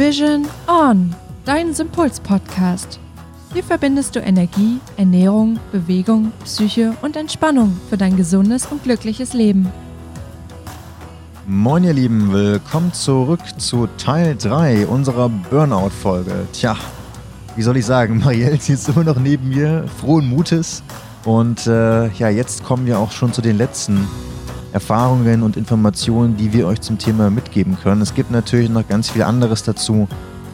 Vision On, dein Sympuls-Podcast. Hier verbindest du Energie, Ernährung, Bewegung, Psyche und Entspannung für dein gesundes und glückliches Leben. Moin ihr Lieben, willkommen zurück zu Teil 3 unserer Burnout-Folge. Tja, wie soll ich sagen, Marielle sitzt immer noch neben mir, frohen Mutes. Und äh, ja, jetzt kommen wir auch schon zu den letzten Erfahrungen und Informationen, die wir euch zum Thema mitgeben können. Es gibt natürlich noch ganz viel anderes dazu,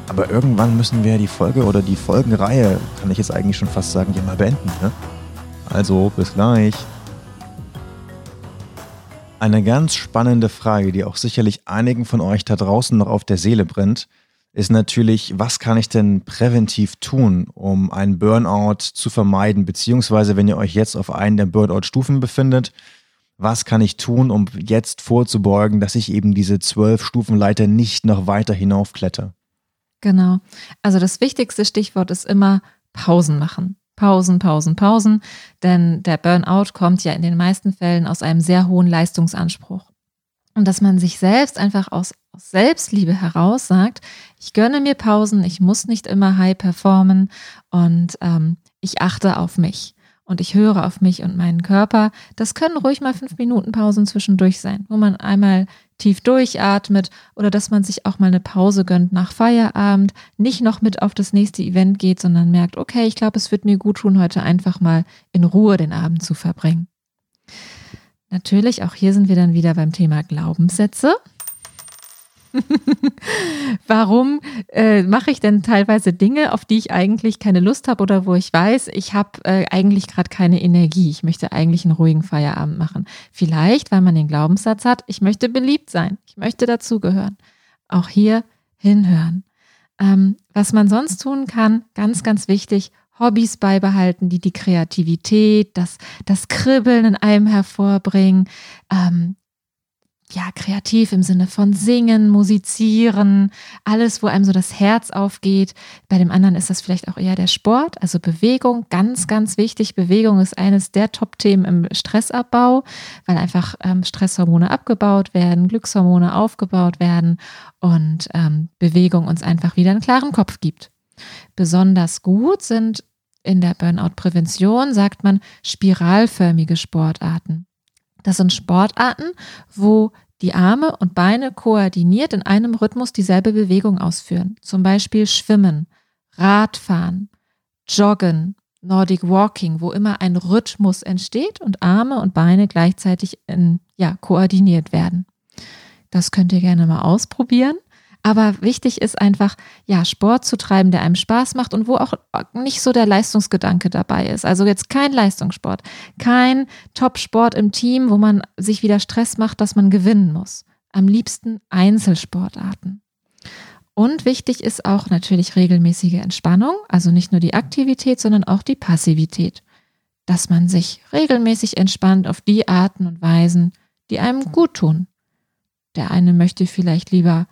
aber irgendwann müssen wir die Folge oder die Folgenreihe, kann ich jetzt eigentlich schon fast sagen, ja mal beenden. Ne? Also, bis gleich. Eine ganz spannende Frage, die auch sicherlich einigen von euch da draußen noch auf der Seele brennt, ist natürlich, was kann ich denn präventiv tun, um einen Burnout zu vermeiden, beziehungsweise wenn ihr euch jetzt auf einen der Burnout-Stufen befindet, was kann ich tun, um jetzt vorzubeugen, dass ich eben diese zwölf Stufenleiter nicht noch weiter hinaufkletter? Genau. Also das wichtigste Stichwort ist immer Pausen machen. Pausen, Pausen, Pausen. Denn der Burnout kommt ja in den meisten Fällen aus einem sehr hohen Leistungsanspruch. Und dass man sich selbst einfach aus, aus Selbstliebe heraus sagt, ich gönne mir Pausen, ich muss nicht immer high performen und ähm, ich achte auf mich und ich höre auf mich und meinen Körper. Das können ruhig mal fünf Minuten Pausen zwischendurch sein, wo man einmal tief durchatmet oder dass man sich auch mal eine Pause gönnt nach Feierabend, nicht noch mit auf das nächste Event geht, sondern merkt, okay, ich glaube, es wird mir gut tun, heute einfach mal in Ruhe den Abend zu verbringen. Natürlich, auch hier sind wir dann wieder beim Thema Glaubenssätze. Warum äh, mache ich denn teilweise Dinge, auf die ich eigentlich keine Lust habe oder wo ich weiß, ich habe äh, eigentlich gerade keine Energie. Ich möchte eigentlich einen ruhigen Feierabend machen. Vielleicht, weil man den Glaubenssatz hat, ich möchte beliebt sein, ich möchte dazugehören. Auch hier hinhören. Ähm, was man sonst tun kann, ganz, ganz wichtig, Hobbys beibehalten, die die Kreativität, das, das Kribbeln in einem hervorbringen, ähm, ja, kreativ im Sinne von singen, musizieren, alles, wo einem so das Herz aufgeht. Bei dem anderen ist das vielleicht auch eher der Sport, also Bewegung, ganz, ganz wichtig. Bewegung ist eines der Top-Themen im Stressabbau, weil einfach ähm, Stresshormone abgebaut werden, Glückshormone aufgebaut werden und ähm, Bewegung uns einfach wieder einen klaren Kopf gibt. Besonders gut sind in der Burnout-Prävention, sagt man, spiralförmige Sportarten. Das sind Sportarten, wo die Arme und Beine koordiniert in einem Rhythmus dieselbe Bewegung ausführen. Zum Beispiel Schwimmen, Radfahren, Joggen, Nordic Walking, wo immer ein Rhythmus entsteht und Arme und Beine gleichzeitig in, ja, koordiniert werden. Das könnt ihr gerne mal ausprobieren. Aber wichtig ist einfach, ja, Sport zu treiben, der einem Spaß macht und wo auch nicht so der Leistungsgedanke dabei ist. Also jetzt kein Leistungssport, kein Top-Sport im Team, wo man sich wieder Stress macht, dass man gewinnen muss. Am liebsten Einzelsportarten. Und wichtig ist auch natürlich regelmäßige Entspannung, also nicht nur die Aktivität, sondern auch die Passivität. Dass man sich regelmäßig entspannt auf die Arten und Weisen, die einem gut tun. Der eine möchte vielleicht lieber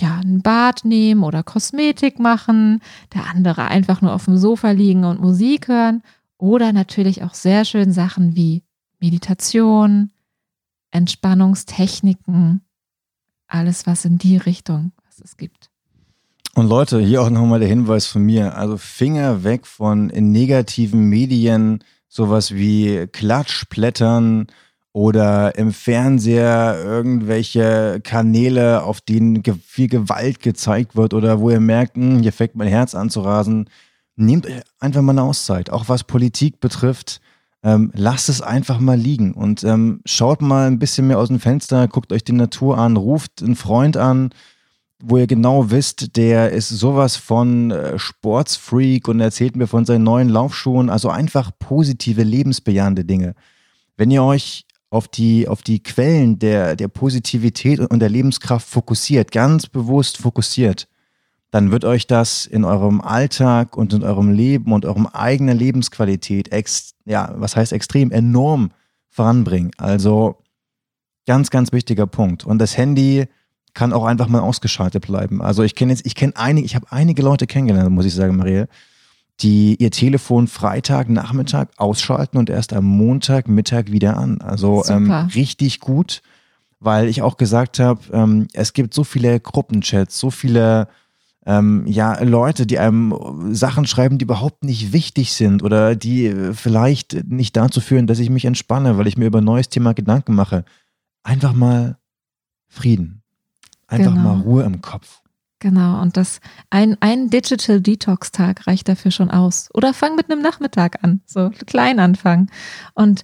ja, ein Bad nehmen oder Kosmetik machen, der andere einfach nur auf dem Sofa liegen und Musik hören oder natürlich auch sehr schön Sachen wie Meditation, Entspannungstechniken, alles was in die Richtung, was es gibt. Und Leute, hier auch nochmal der Hinweis von mir. Also Finger weg von negativen Medien, sowas wie Klatschblättern oder im Fernseher irgendwelche Kanäle, auf denen viel Gewalt gezeigt wird oder wo ihr merkt, hm, hier fängt mein Herz an zu rasen. Nehmt einfach mal eine Auszeit, auch was Politik betrifft. Ähm, lasst es einfach mal liegen und ähm, schaut mal ein bisschen mehr aus dem Fenster, guckt euch die Natur an, ruft einen Freund an, wo ihr genau wisst, der ist sowas von äh, Sportsfreak und erzählt mir von seinen neuen Laufschuhen. Also einfach positive, lebensbejahende Dinge. Wenn ihr euch auf die, auf die Quellen der, der Positivität und der Lebenskraft fokussiert, ganz bewusst fokussiert, dann wird euch das in eurem Alltag und in eurem Leben und eurem eigenen Lebensqualität, ex, ja, was heißt extrem, enorm voranbringen. Also ganz, ganz wichtiger Punkt. Und das Handy kann auch einfach mal ausgeschaltet bleiben. Also ich kenne jetzt, ich kenne einige, ich habe einige Leute kennengelernt, muss ich sagen, Maria, die ihr Telefon Freitag Nachmittag ausschalten und erst am Montag Mittag wieder an. Also ähm, richtig gut, weil ich auch gesagt habe, ähm, es gibt so viele Gruppenchats, so viele ähm, ja, Leute, die einem Sachen schreiben, die überhaupt nicht wichtig sind oder die vielleicht nicht dazu führen, dass ich mich entspanne, weil ich mir über ein neues Thema Gedanken mache. Einfach mal Frieden. Einfach genau. mal Ruhe im Kopf. Genau, und das ein, ein Digital Detox-Tag reicht dafür schon aus. Oder fang mit einem Nachmittag an, so klein anfangen. Und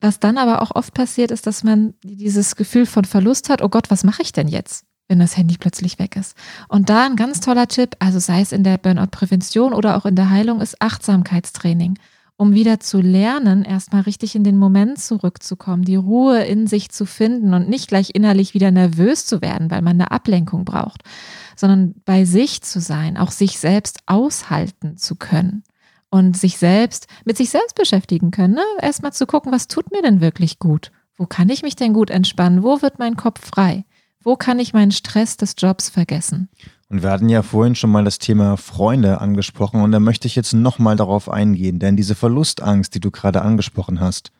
was dann aber auch oft passiert, ist, dass man dieses Gefühl von Verlust hat, oh Gott, was mache ich denn jetzt? wenn das Handy plötzlich weg ist. Und da ein ganz toller Tipp, also sei es in der Burnout-Prävention oder auch in der Heilung, ist Achtsamkeitstraining, um wieder zu lernen, erstmal richtig in den Moment zurückzukommen, die Ruhe in sich zu finden und nicht gleich innerlich wieder nervös zu werden, weil man eine Ablenkung braucht, sondern bei sich zu sein, auch sich selbst aushalten zu können und sich selbst mit sich selbst beschäftigen können. Ne? Erstmal zu gucken, was tut mir denn wirklich gut? Wo kann ich mich denn gut entspannen? Wo wird mein Kopf frei? Wo kann ich meinen Stress des Jobs vergessen? Und wir hatten ja vorhin schon mal das Thema Freunde angesprochen und da möchte ich jetzt nochmal darauf eingehen, denn diese Verlustangst, die du gerade angesprochen hast,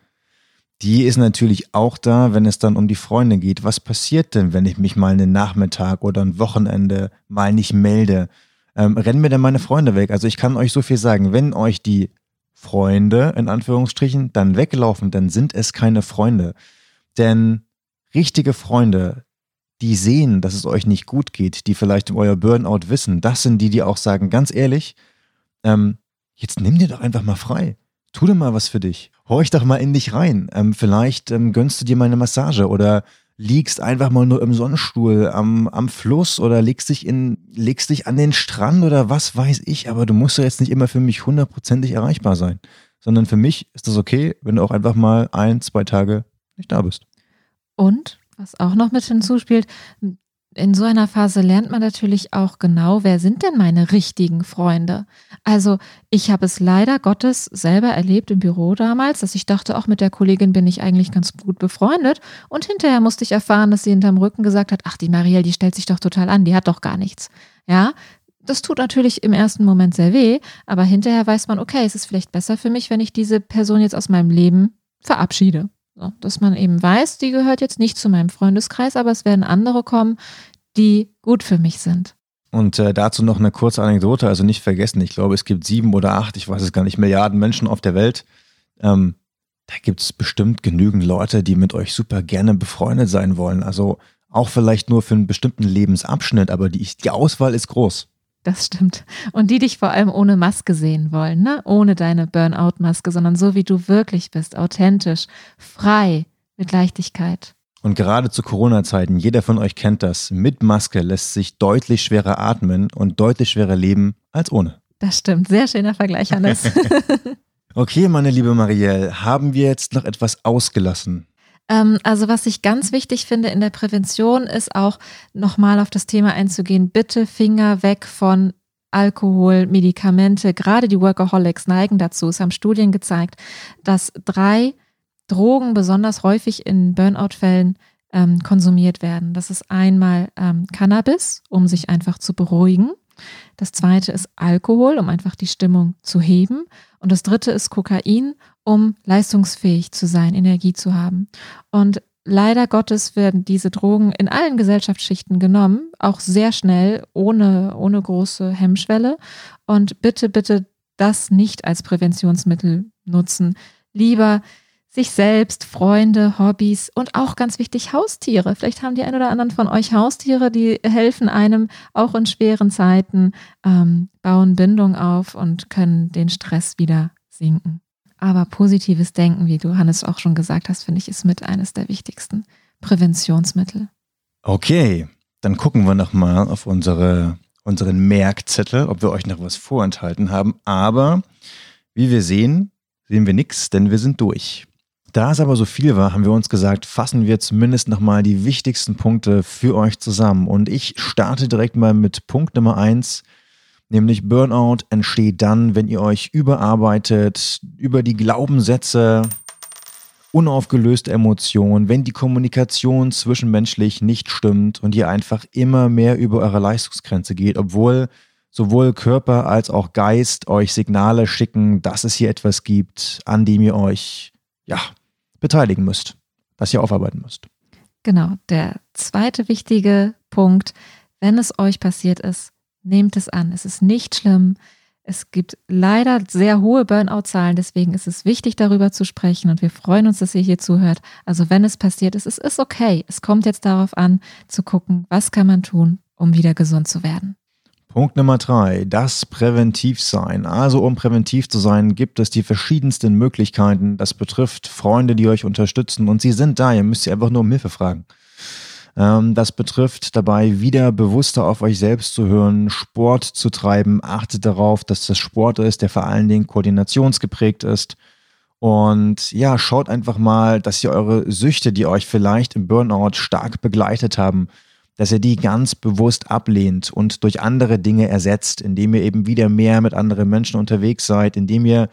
die ist natürlich auch da, wenn es dann um die Freunde geht. Was passiert denn, wenn ich mich mal einen Nachmittag oder ein Wochenende mal nicht melde? Ähm, rennen mir denn meine Freunde weg? Also ich kann euch so viel sagen, wenn euch die Freunde in Anführungsstrichen dann weglaufen, dann sind es keine Freunde. Denn richtige Freunde, die sehen, dass es euch nicht gut geht, die vielleicht um euer Burnout wissen, das sind die, die auch sagen, ganz ehrlich, ähm, jetzt nimm dir doch einfach mal frei. Tu dir mal was für dich. Horch doch mal in dich rein. Ähm, vielleicht ähm, gönnst du dir mal eine Massage oder liegst einfach mal nur im Sonnenstuhl am, am Fluss oder legst dich, in, legst dich an den Strand oder was weiß ich, aber du musst ja jetzt nicht immer für mich hundertprozentig erreichbar sein. Sondern für mich ist das okay, wenn du auch einfach mal ein, zwei Tage nicht da bist. Und was auch noch mit hinzuspielt, in so einer Phase lernt man natürlich auch genau, wer sind denn meine richtigen Freunde. Also ich habe es leider Gottes selber erlebt im Büro damals, dass ich dachte, auch mit der Kollegin bin ich eigentlich ganz gut befreundet. Und hinterher musste ich erfahren, dass sie hinterm Rücken gesagt hat, ach, die Marielle, die stellt sich doch total an, die hat doch gar nichts. Ja, das tut natürlich im ersten Moment sehr weh, aber hinterher weiß man, okay, es ist vielleicht besser für mich, wenn ich diese Person jetzt aus meinem Leben verabschiede. So, dass man eben weiß, die gehört jetzt nicht zu meinem Freundeskreis, aber es werden andere kommen, die gut für mich sind. Und äh, dazu noch eine kurze Anekdote, also nicht vergessen, ich glaube, es gibt sieben oder acht, ich weiß es gar nicht, Milliarden Menschen auf der Welt. Ähm, da gibt es bestimmt genügend Leute, die mit euch super gerne befreundet sein wollen. Also auch vielleicht nur für einen bestimmten Lebensabschnitt, aber die, die Auswahl ist groß. Das stimmt. Und die dich vor allem ohne Maske sehen wollen, ne? Ohne deine Burnout-Maske, sondern so wie du wirklich bist, authentisch, frei, mit Leichtigkeit. Und gerade zu Corona-Zeiten, jeder von euch kennt das, mit Maske lässt sich deutlich schwerer atmen und deutlich schwerer leben als ohne. Das stimmt. Sehr schöner Vergleich, Hannes. okay, meine liebe Marielle, haben wir jetzt noch etwas ausgelassen? Ähm, also was ich ganz wichtig finde in der Prävention ist auch nochmal auf das Thema einzugehen, bitte Finger weg von Alkohol, Medikamente. Gerade die Workaholics neigen dazu. Es haben Studien gezeigt, dass drei Drogen besonders häufig in Burnout-Fällen ähm, konsumiert werden. Das ist einmal ähm, Cannabis, um sich einfach zu beruhigen. Das zweite ist Alkohol, um einfach die Stimmung zu heben. Und das dritte ist Kokain, um leistungsfähig zu sein, Energie zu haben. Und leider Gottes werden diese Drogen in allen Gesellschaftsschichten genommen, auch sehr schnell, ohne, ohne große Hemmschwelle. Und bitte, bitte das nicht als Präventionsmittel nutzen. Lieber sich selbst, Freunde, Hobbys und auch ganz wichtig Haustiere. Vielleicht haben die ein oder anderen von euch Haustiere, die helfen einem auch in schweren Zeiten, ähm, bauen Bindung auf und können den Stress wieder sinken. Aber positives Denken, wie du Hannes auch schon gesagt hast, finde ich, ist mit eines der wichtigsten Präventionsmittel. Okay, dann gucken wir nochmal auf unsere, unseren Merkzettel, ob wir euch noch was vorenthalten haben. Aber wie wir sehen, sehen wir nichts, denn wir sind durch. Da es aber so viel war, haben wir uns gesagt, fassen wir zumindest nochmal die wichtigsten Punkte für euch zusammen. Und ich starte direkt mal mit Punkt Nummer eins, nämlich Burnout entsteht dann, wenn ihr euch überarbeitet, über die Glaubenssätze, unaufgelöste Emotionen, wenn die Kommunikation zwischenmenschlich nicht stimmt und ihr einfach immer mehr über eure Leistungsgrenze geht, obwohl sowohl Körper als auch Geist euch Signale schicken, dass es hier etwas gibt, an dem ihr euch ja beteiligen müsst, das ihr aufarbeiten müsst. Genau, der zweite wichtige Punkt, wenn es euch passiert ist, nehmt es an. Es ist nicht schlimm. Es gibt leider sehr hohe Burnout-Zahlen, deswegen ist es wichtig, darüber zu sprechen und wir freuen uns, dass ihr hier zuhört. Also wenn es passiert ist, es ist okay. Es kommt jetzt darauf an, zu gucken, was kann man tun, um wieder gesund zu werden. Punkt Nummer drei, das Präventivsein. Also um präventiv zu sein, gibt es die verschiedensten Möglichkeiten. Das betrifft Freunde, die euch unterstützen und sie sind da. Ihr müsst sie einfach nur um Hilfe fragen. Ähm, das betrifft dabei wieder bewusster auf euch selbst zu hören, Sport zu treiben. Achtet darauf, dass das Sport ist, der vor allen Dingen koordinationsgeprägt ist. Und ja, schaut einfach mal, dass ihr eure Süchte, die euch vielleicht im Burnout stark begleitet haben, dass ihr die ganz bewusst ablehnt und durch andere Dinge ersetzt, indem ihr eben wieder mehr mit anderen Menschen unterwegs seid, indem ihr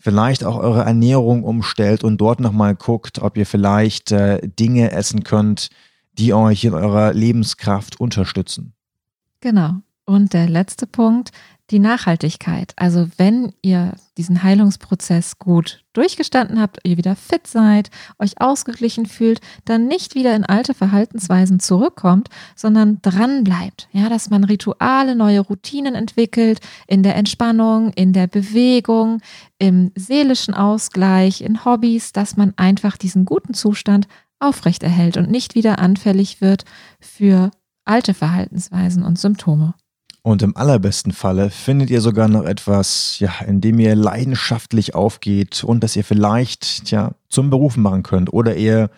vielleicht auch eure Ernährung umstellt und dort nochmal guckt, ob ihr vielleicht äh, Dinge essen könnt, die euch in eurer Lebenskraft unterstützen. Genau. Und der letzte Punkt, die Nachhaltigkeit. Also wenn ihr diesen Heilungsprozess gut durchgestanden habt, ihr wieder fit seid, euch ausgeglichen fühlt, dann nicht wieder in alte Verhaltensweisen zurückkommt, sondern dran bleibt. Ja, dass man Rituale, neue Routinen entwickelt, in der Entspannung, in der Bewegung, im seelischen Ausgleich, in Hobbys, dass man einfach diesen guten Zustand aufrechterhält und nicht wieder anfällig wird für alte Verhaltensweisen und Symptome. Und im allerbesten Falle findet ihr sogar noch etwas, ja, in dem ihr leidenschaftlich aufgeht und das ihr vielleicht, tja, zum Beruf machen könnt oder eher,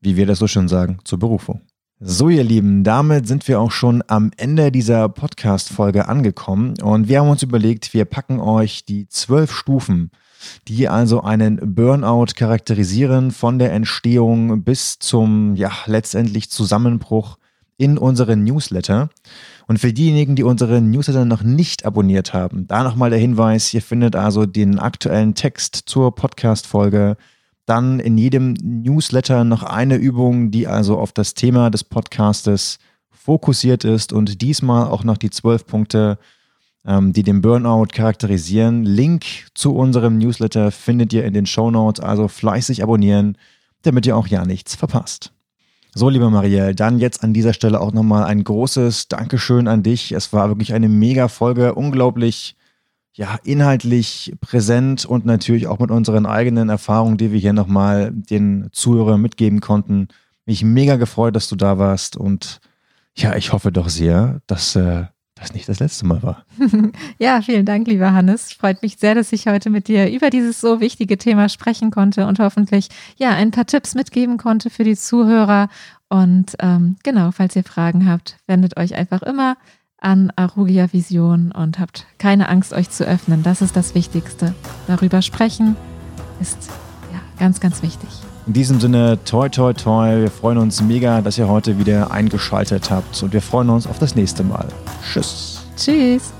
wie wir das so schön sagen, zur Berufung. So, ihr Lieben, damit sind wir auch schon am Ende dieser Podcast-Folge angekommen und wir haben uns überlegt, wir packen euch die zwölf Stufen die also einen Burnout charakterisieren von der Entstehung bis zum ja letztendlich Zusammenbruch in unseren Newsletter. Und für diejenigen, die unseren Newsletter noch nicht abonniert haben, da nochmal der Hinweis, ihr findet also den aktuellen Text zur Podcast-Folge, dann in jedem Newsletter noch eine Übung, die also auf das Thema des Podcastes fokussiert ist und diesmal auch noch die zwölf Punkte die den Burnout charakterisieren. Link zu unserem Newsletter findet ihr in den Show Notes, also fleißig abonnieren, damit ihr auch ja nichts verpasst. So, liebe Marielle, dann jetzt an dieser Stelle auch nochmal ein großes Dankeschön an dich. Es war wirklich eine mega Folge, unglaublich, ja, inhaltlich präsent und natürlich auch mit unseren eigenen Erfahrungen, die wir hier nochmal den Zuhörern mitgeben konnten. Mich mega gefreut, dass du da warst und ja, ich hoffe doch sehr, dass äh, das nicht das letzte Mal war. ja, vielen Dank, lieber Hannes. Freut mich sehr, dass ich heute mit dir über dieses so wichtige Thema sprechen konnte und hoffentlich ja ein paar Tipps mitgeben konnte für die Zuhörer. Und ähm, genau, falls ihr Fragen habt, wendet euch einfach immer an Arugia Vision und habt keine Angst, euch zu öffnen. Das ist das Wichtigste. Darüber sprechen ist ja ganz, ganz wichtig. In diesem Sinne, toi, toi, toi. Wir freuen uns mega, dass ihr heute wieder eingeschaltet habt und wir freuen uns auf das nächste Mal. Tschüss. Tschüss.